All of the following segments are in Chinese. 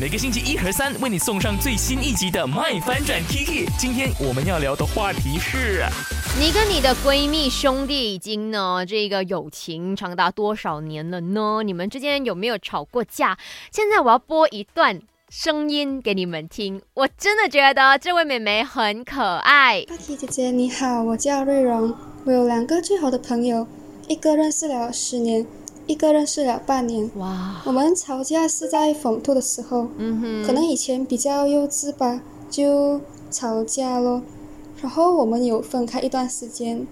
每个星期一和三为你送上最新一集的《麦翻转 Kiki》。今天我们要聊的话题是：你跟你的闺蜜兄弟已经呢，这个友情长达多少年了呢？你们之间有没有吵过架？现在我要播一段声音给你们听，我真的觉得这位妹妹很可爱。阿 K 姐姐你好，我叫瑞荣，我有两个最好的朋友，一个认识了十年。一个认识了半年，哇！我们吵架是在讽吐的时候，嗯哼，可能以前比较幼稚吧，就吵架咯。然后我们有分开一段时间，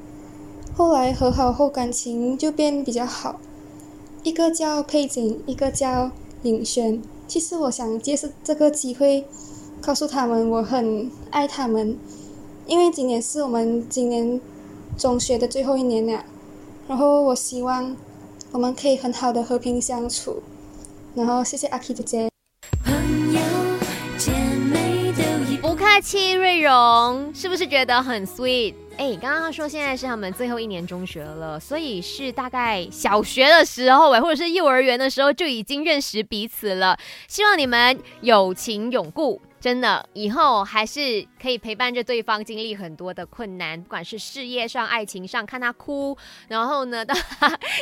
后来和好后感情就变比较好。一个叫佩锦，一个叫领轩。其实我想借这个机会，告诉他们我很爱他们，因为今年是我们今年中学的最后一年了。然后我希望。我们可以很好的和平相处，然后谢谢阿 K 姐姐。不客气，瑞荣，是不是觉得很 sweet？哎，刚刚他说现在是他们最后一年中学了，所以是大概小学的时候哎，或者是幼儿园的时候就已经认识彼此了。希望你们友情永固。真的，以后还是可以陪伴着对方经历很多的困难，不管是事业上、爱情上，看他哭，然后呢，到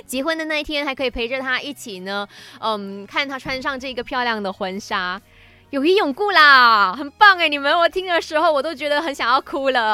结婚的那一天，还可以陪着他一起呢，嗯，看他穿上这个漂亮的婚纱，友谊永固啦，很棒哎！你们我听的时候，我都觉得很想要哭了。